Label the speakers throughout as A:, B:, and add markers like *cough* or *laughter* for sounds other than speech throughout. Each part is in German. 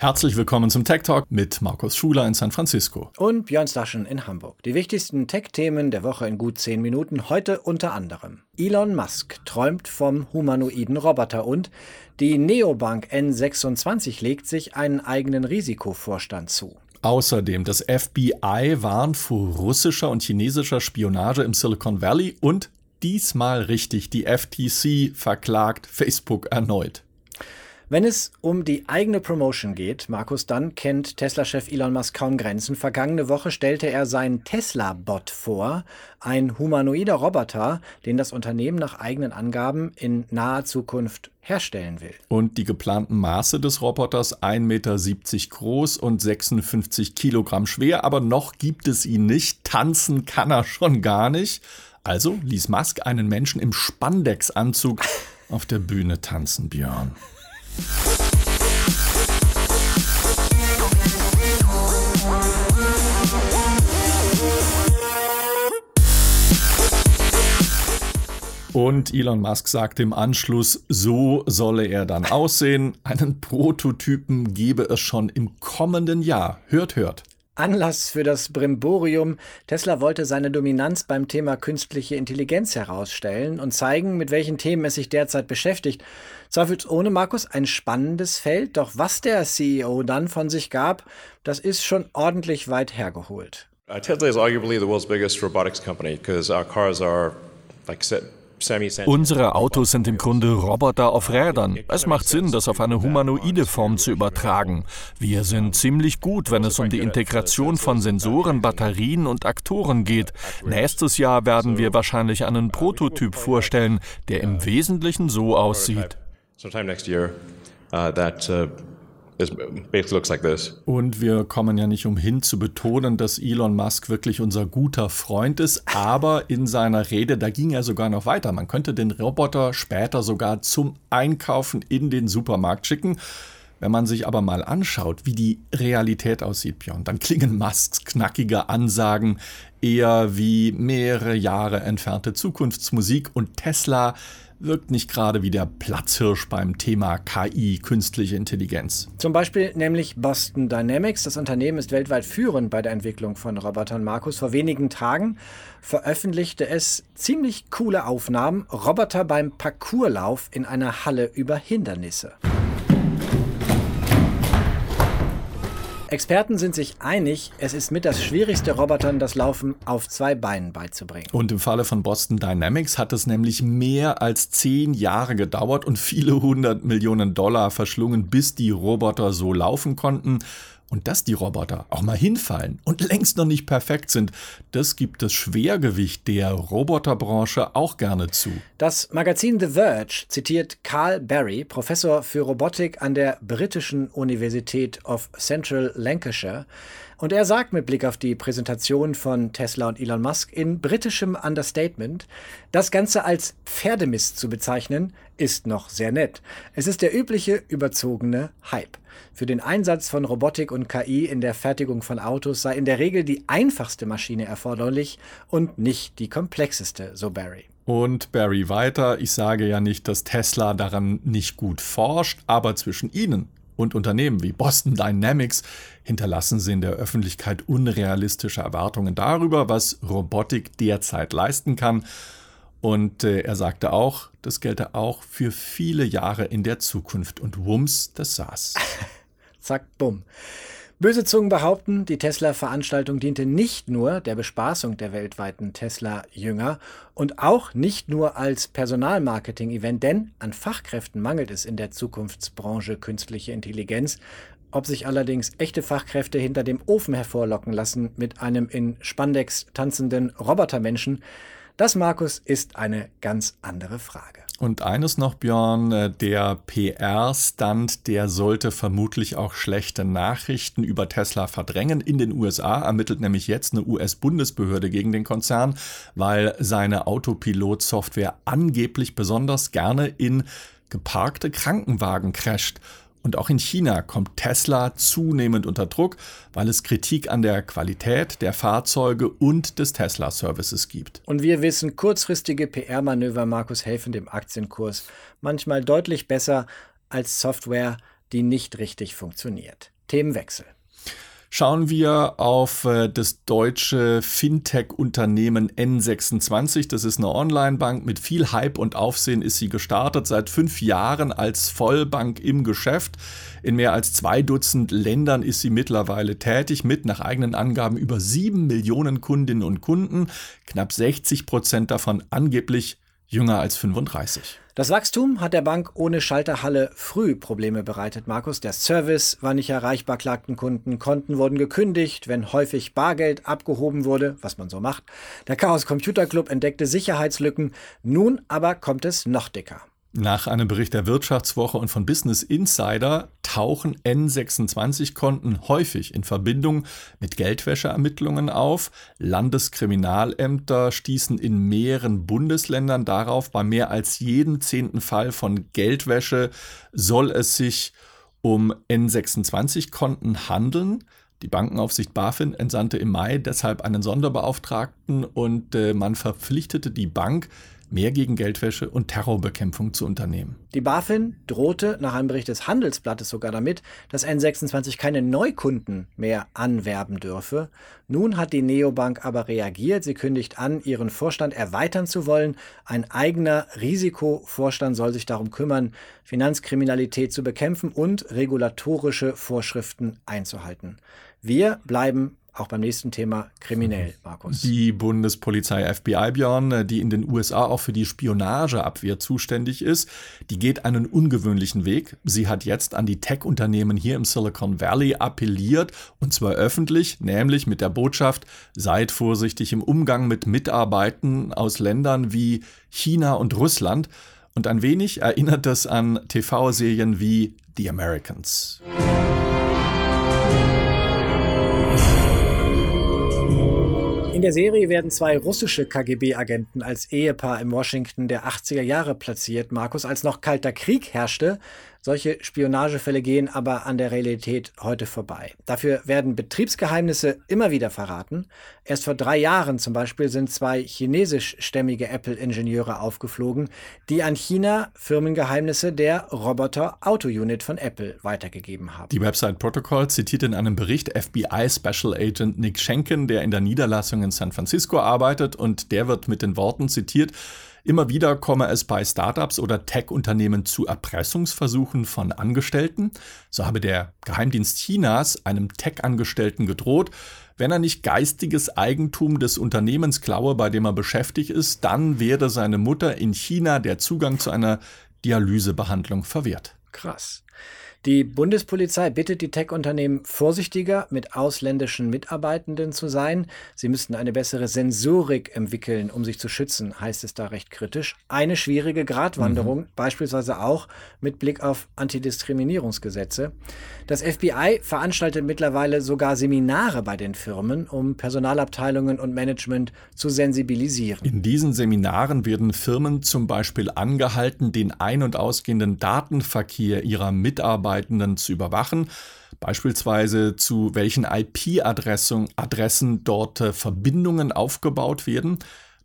A: Herzlich willkommen zum Tech Talk mit Markus Schuler in San Francisco.
B: Und Björn Staschen in Hamburg. Die wichtigsten Tech-Themen der Woche in gut zehn Minuten. Heute unter anderem. Elon Musk träumt vom humanoiden Roboter und die Neobank N26 legt sich einen eigenen Risikovorstand zu.
A: Außerdem, das FBI warnt vor russischer und chinesischer Spionage im Silicon Valley und diesmal richtig, die FTC verklagt Facebook erneut.
B: Wenn es um die eigene Promotion geht, Markus, dann kennt Tesla-Chef Elon Musk kaum Grenzen. Vergangene Woche stellte er seinen Tesla-Bot vor, ein humanoider Roboter, den das Unternehmen nach eigenen Angaben in naher Zukunft herstellen will.
A: Und die geplanten Maße des Roboters 1,70 Meter groß und 56 Kilogramm schwer, aber noch gibt es ihn nicht. Tanzen kann er schon gar nicht. Also ließ Musk einen Menschen im Spandex-Anzug auf der Bühne tanzen, Björn. Und Elon Musk sagt im Anschluss, so solle er dann aussehen. Einen Prototypen gebe es schon im kommenden Jahr. Hört, hört.
B: Anlass für das Brimborium. Tesla wollte seine Dominanz beim Thema künstliche Intelligenz herausstellen und zeigen, mit welchen Themen es sich derzeit beschäftigt. Zweifelsohne, Markus, ein spannendes Feld, doch was der CEO dann von sich gab, das ist schon ordentlich weit hergeholt.
C: Uh, Tesla is arguably the world's biggest robotics company because our cars are like set
D: Unsere Autos sind im Grunde Roboter auf Rädern. Es macht Sinn, das auf eine humanoide Form zu übertragen. Wir sind ziemlich gut, wenn es um die Integration von Sensoren, Batterien und Aktoren geht. Nächstes Jahr werden wir wahrscheinlich einen Prototyp vorstellen, der im Wesentlichen so aussieht.
C: Sometime next year, uh, that uh,
A: und wir kommen ja nicht umhin zu betonen, dass Elon Musk wirklich unser guter Freund ist, aber in seiner Rede, da ging er sogar noch weiter. Man könnte den Roboter später sogar zum Einkaufen in den Supermarkt schicken. Wenn man sich aber mal anschaut, wie die Realität aussieht, Björn, dann klingen Musks knackige Ansagen eher wie mehrere Jahre entfernte Zukunftsmusik und Tesla wirkt nicht gerade wie der Platzhirsch beim Thema KI, künstliche Intelligenz.
B: Zum Beispiel nämlich Boston Dynamics. Das Unternehmen ist weltweit führend bei der Entwicklung von Robotern. Markus, vor wenigen Tagen veröffentlichte es ziemlich coole Aufnahmen. Roboter beim Parkourlauf in einer Halle über Hindernisse. Experten sind sich einig, es ist mit das schwierigste Robotern das Laufen auf zwei Beinen beizubringen.
A: Und im Falle von Boston Dynamics hat es nämlich mehr als zehn Jahre gedauert und viele hundert Millionen Dollar verschlungen, bis die Roboter so laufen konnten. Und dass die Roboter auch mal hinfallen und längst noch nicht perfekt sind, das gibt das Schwergewicht der Roboterbranche auch gerne zu.
B: Das Magazin The Verge zitiert Carl Barry, Professor für Robotik an der britischen Universität of Central Lancashire. Und er sagt mit Blick auf die Präsentation von Tesla und Elon Musk in britischem Understatement, das Ganze als Pferdemist zu bezeichnen, ist noch sehr nett. Es ist der übliche überzogene Hype. Für den Einsatz von Robotik und KI in der Fertigung von Autos sei in der Regel die einfachste Maschine erforderlich und nicht die komplexeste, so Barry.
A: Und Barry weiter, ich sage ja nicht, dass Tesla daran nicht gut forscht, aber zwischen ihnen und Unternehmen wie Boston Dynamics hinterlassen sie in der Öffentlichkeit unrealistische Erwartungen darüber, was Robotik derzeit leisten kann. Und äh, er sagte auch, das gelte auch für viele Jahre in der Zukunft. Und wumms, das saß. *laughs*
B: Zack, bumm. Böse Zungen behaupten, die Tesla-Veranstaltung diente nicht nur der Bespaßung der weltweiten Tesla-Jünger und auch nicht nur als Personalmarketing-Event, denn an Fachkräften mangelt es in der Zukunftsbranche künstliche Intelligenz. Ob sich allerdings echte Fachkräfte hinter dem Ofen hervorlocken lassen mit einem in Spandex tanzenden Robotermenschen, das, Markus, ist eine ganz andere Frage.
A: Und eines noch, Björn, äh, der PR-Stand, der sollte vermutlich auch schlechte Nachrichten über Tesla verdrängen. In den USA ermittelt nämlich jetzt eine US-Bundesbehörde gegen den Konzern, weil seine Autopilot-Software angeblich besonders gerne in geparkte Krankenwagen crasht. Und auch in China kommt Tesla zunehmend unter Druck, weil es Kritik an der Qualität der Fahrzeuge und des Tesla-Services gibt.
B: Und wir wissen, kurzfristige PR-Manöver, Markus, helfen dem Aktienkurs manchmal deutlich besser als Software die nicht richtig funktioniert. Themenwechsel.
A: Schauen wir auf äh, das deutsche Fintech-Unternehmen N26. Das ist eine Online-Bank. Mit viel Hype und Aufsehen ist sie gestartet. Seit fünf Jahren als Vollbank im Geschäft. In mehr als zwei Dutzend Ländern ist sie mittlerweile tätig, mit nach eigenen Angaben über sieben Millionen Kundinnen und Kunden. Knapp 60 Prozent davon angeblich jünger als 35.
B: Das Wachstum hat der Bank ohne Schalterhalle früh Probleme bereitet, Markus. Der Service war nicht erreichbar, klagten Kunden, Konten wurden gekündigt, wenn häufig Bargeld abgehoben wurde, was man so macht. Der Chaos Computer Club entdeckte Sicherheitslücken. Nun aber kommt es noch dicker.
A: Nach einem Bericht der Wirtschaftswoche und von Business Insider tauchen N26-Konten häufig in Verbindung mit Geldwäscheermittlungen auf. Landeskriminalämter stießen in mehreren Bundesländern darauf, bei mehr als jedem zehnten Fall von Geldwäsche soll es sich um N26-Konten handeln. Die Bankenaufsicht BaFin entsandte im Mai deshalb einen Sonderbeauftragten und äh, man verpflichtete die Bank, mehr gegen Geldwäsche und Terrorbekämpfung zu unternehmen.
B: Die BaFin drohte nach einem Bericht des Handelsblattes sogar damit, dass N26 keine Neukunden mehr anwerben dürfe. Nun hat die Neobank aber reagiert. Sie kündigt an, ihren Vorstand erweitern zu wollen. Ein eigener Risikovorstand soll sich darum kümmern, Finanzkriminalität zu bekämpfen und regulatorische Vorschriften einzuhalten. Wir bleiben auch beim nächsten Thema kriminell, Markus.
A: Die Bundespolizei FBI, Björn, die in den USA auch für die Spionageabwehr zuständig ist, die geht einen ungewöhnlichen Weg. Sie hat jetzt an die Tech-Unternehmen hier im Silicon Valley appelliert, und zwar öffentlich, nämlich mit der Botschaft, seid vorsichtig im Umgang mit Mitarbeitern aus Ländern wie China und Russland. Und ein wenig erinnert das an TV-Serien wie The Americans.
B: In der Serie werden zwei russische KGB-Agenten als Ehepaar im Washington der 80er Jahre platziert. Markus, als noch kalter Krieg herrschte, solche Spionagefälle gehen aber an der Realität heute vorbei. Dafür werden Betriebsgeheimnisse immer wieder verraten. Erst vor drei Jahren zum Beispiel sind zwei chinesischstämmige Apple-Ingenieure aufgeflogen, die an China Firmengeheimnisse der Roboter-Auto-Unit von Apple weitergegeben haben.
A: Die Website Protocol zitiert in einem Bericht FBI Special Agent Nick Schenken, der in der Niederlassung in San Francisco arbeitet, und der wird mit den Worten zitiert, Immer wieder komme es bei Startups oder Tech-Unternehmen zu Erpressungsversuchen von Angestellten. So habe der Geheimdienst Chinas einem Tech-Angestellten gedroht, wenn er nicht geistiges Eigentum des Unternehmens klaue, bei dem er beschäftigt ist, dann werde seine Mutter in China der Zugang zu einer Dialysebehandlung verwehrt.
B: Krass. Die Bundespolizei bittet die Tech-Unternehmen vorsichtiger mit ausländischen Mitarbeitenden zu sein. Sie müssten eine bessere Sensorik entwickeln, um sich zu schützen, heißt es da recht kritisch. Eine schwierige Gratwanderung, mhm. beispielsweise auch mit Blick auf Antidiskriminierungsgesetze. Das FBI veranstaltet mittlerweile sogar Seminare bei den Firmen, um Personalabteilungen und Management zu sensibilisieren.
A: In diesen Seminaren werden Firmen zum Beispiel angehalten, den ein- und ausgehenden Datenverkehr ihrer Mitarbeiter Mitarbeitenden zu überwachen, beispielsweise zu welchen IP-Adressen Adressen dort äh, Verbindungen aufgebaut werden.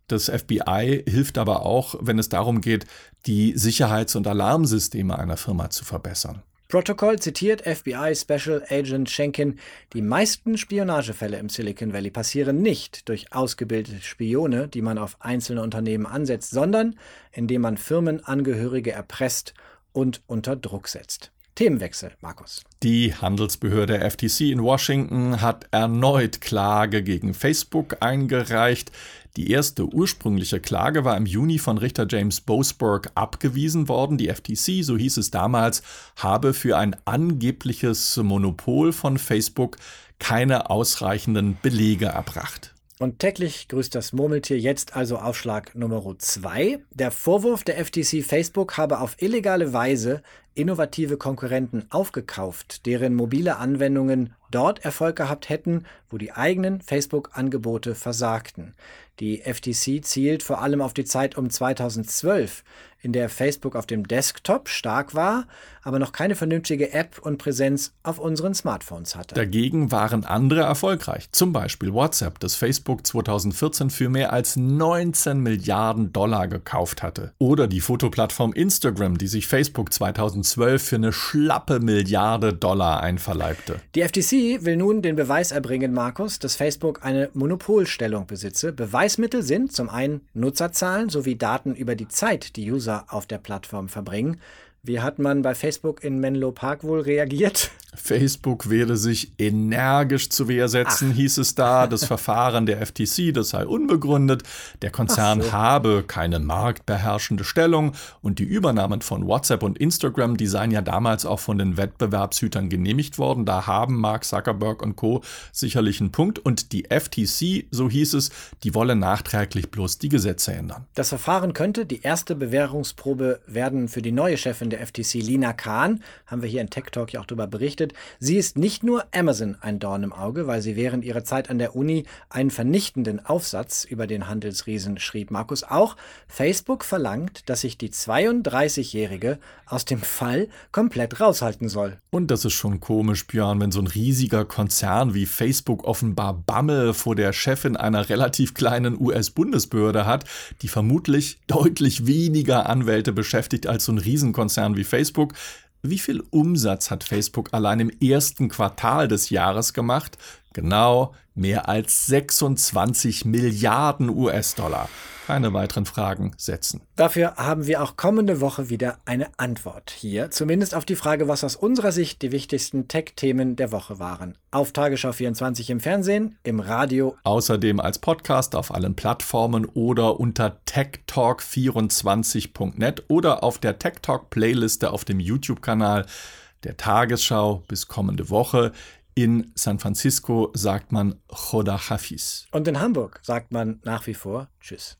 A: Das FBI hilft aber auch, wenn es darum geht, die Sicherheits- und Alarmsysteme einer Firma zu verbessern.
B: Protocol zitiert FBI Special Agent Schenken, die meisten Spionagefälle im Silicon Valley passieren nicht durch ausgebildete Spione, die man auf einzelne Unternehmen ansetzt, sondern indem man Firmenangehörige erpresst und unter Druck setzt. Themenwechsel, Markus.
A: Die Handelsbehörde FTC in Washington hat erneut Klage gegen Facebook eingereicht. Die erste ursprüngliche Klage war im Juni von Richter James Boasberg abgewiesen worden. Die FTC, so hieß es damals, habe für ein angebliches Monopol von Facebook keine ausreichenden Belege erbracht.
B: Und täglich grüßt das Murmeltier jetzt also Aufschlag Nummer 2. Der Vorwurf der FTC Facebook habe auf illegale Weise innovative Konkurrenten aufgekauft, deren mobile Anwendungen dort Erfolg gehabt hätten, wo die eigenen Facebook-Angebote versagten. Die FTC zielt vor allem auf die Zeit um 2012, in der Facebook auf dem Desktop stark war, aber noch keine vernünftige App und Präsenz auf unseren Smartphones hatte.
A: Dagegen waren andere erfolgreich, zum Beispiel WhatsApp, das Facebook 2014 für mehr als 19 Milliarden Dollar gekauft hatte. Oder die Fotoplattform Instagram, die sich Facebook 2014 2012 für eine schlappe Milliarde Dollar einverleibte.
B: Die FTC will nun den Beweis erbringen, Markus, dass Facebook eine Monopolstellung besitze. Beweismittel sind zum einen Nutzerzahlen sowie Daten über die Zeit, die User auf der Plattform verbringen. Wie hat man bei Facebook in Menlo Park wohl reagiert?
A: Facebook werde sich energisch zu Wehr setzen, Ach. hieß es da. Das *laughs* Verfahren der FTC, das sei unbegründet. Der Konzern so. habe keine marktbeherrschende Stellung und die Übernahmen von WhatsApp und Instagram, die seien ja damals auch von den Wettbewerbshütern genehmigt worden. Da haben Mark Zuckerberg und Co. sicherlich einen Punkt. Und die FTC, so hieß es, die wolle nachträglich bloß die Gesetze ändern.
B: Das Verfahren könnte die erste Bewährungsprobe werden für die neue Chefin der FTC, Lina Kahn. Haben wir hier in Tech Talk ja auch darüber berichtet berichtet, sie ist nicht nur Amazon ein Dorn im Auge, weil sie während ihrer Zeit an der Uni einen vernichtenden Aufsatz über den Handelsriesen schrieb. Markus, auch Facebook verlangt, dass sich die 32-Jährige aus dem Fall komplett raushalten soll.
A: Und das ist schon komisch, Björn, wenn so ein riesiger Konzern wie Facebook offenbar Bammel vor der Chefin einer relativ kleinen US-Bundesbehörde hat, die vermutlich deutlich weniger Anwälte beschäftigt als so ein Riesenkonzern wie Facebook. Wie viel Umsatz hat Facebook allein im ersten Quartal des Jahres gemacht? Genau, mehr als 26 Milliarden US-Dollar. Keine weiteren Fragen setzen.
B: Dafür haben wir auch kommende Woche wieder eine Antwort hier, zumindest auf die Frage, was aus unserer Sicht die wichtigsten Tech-Themen der Woche waren. Auf Tagesschau 24 im Fernsehen, im Radio.
A: Außerdem als Podcast auf allen Plattformen oder unter techtalk24.net oder auf der Tech Talk Playliste auf dem YouTube-Kanal der Tagesschau bis kommende Woche. In San Francisco sagt man Choda Hafiz.
B: Und in Hamburg sagt man nach wie vor Tschüss.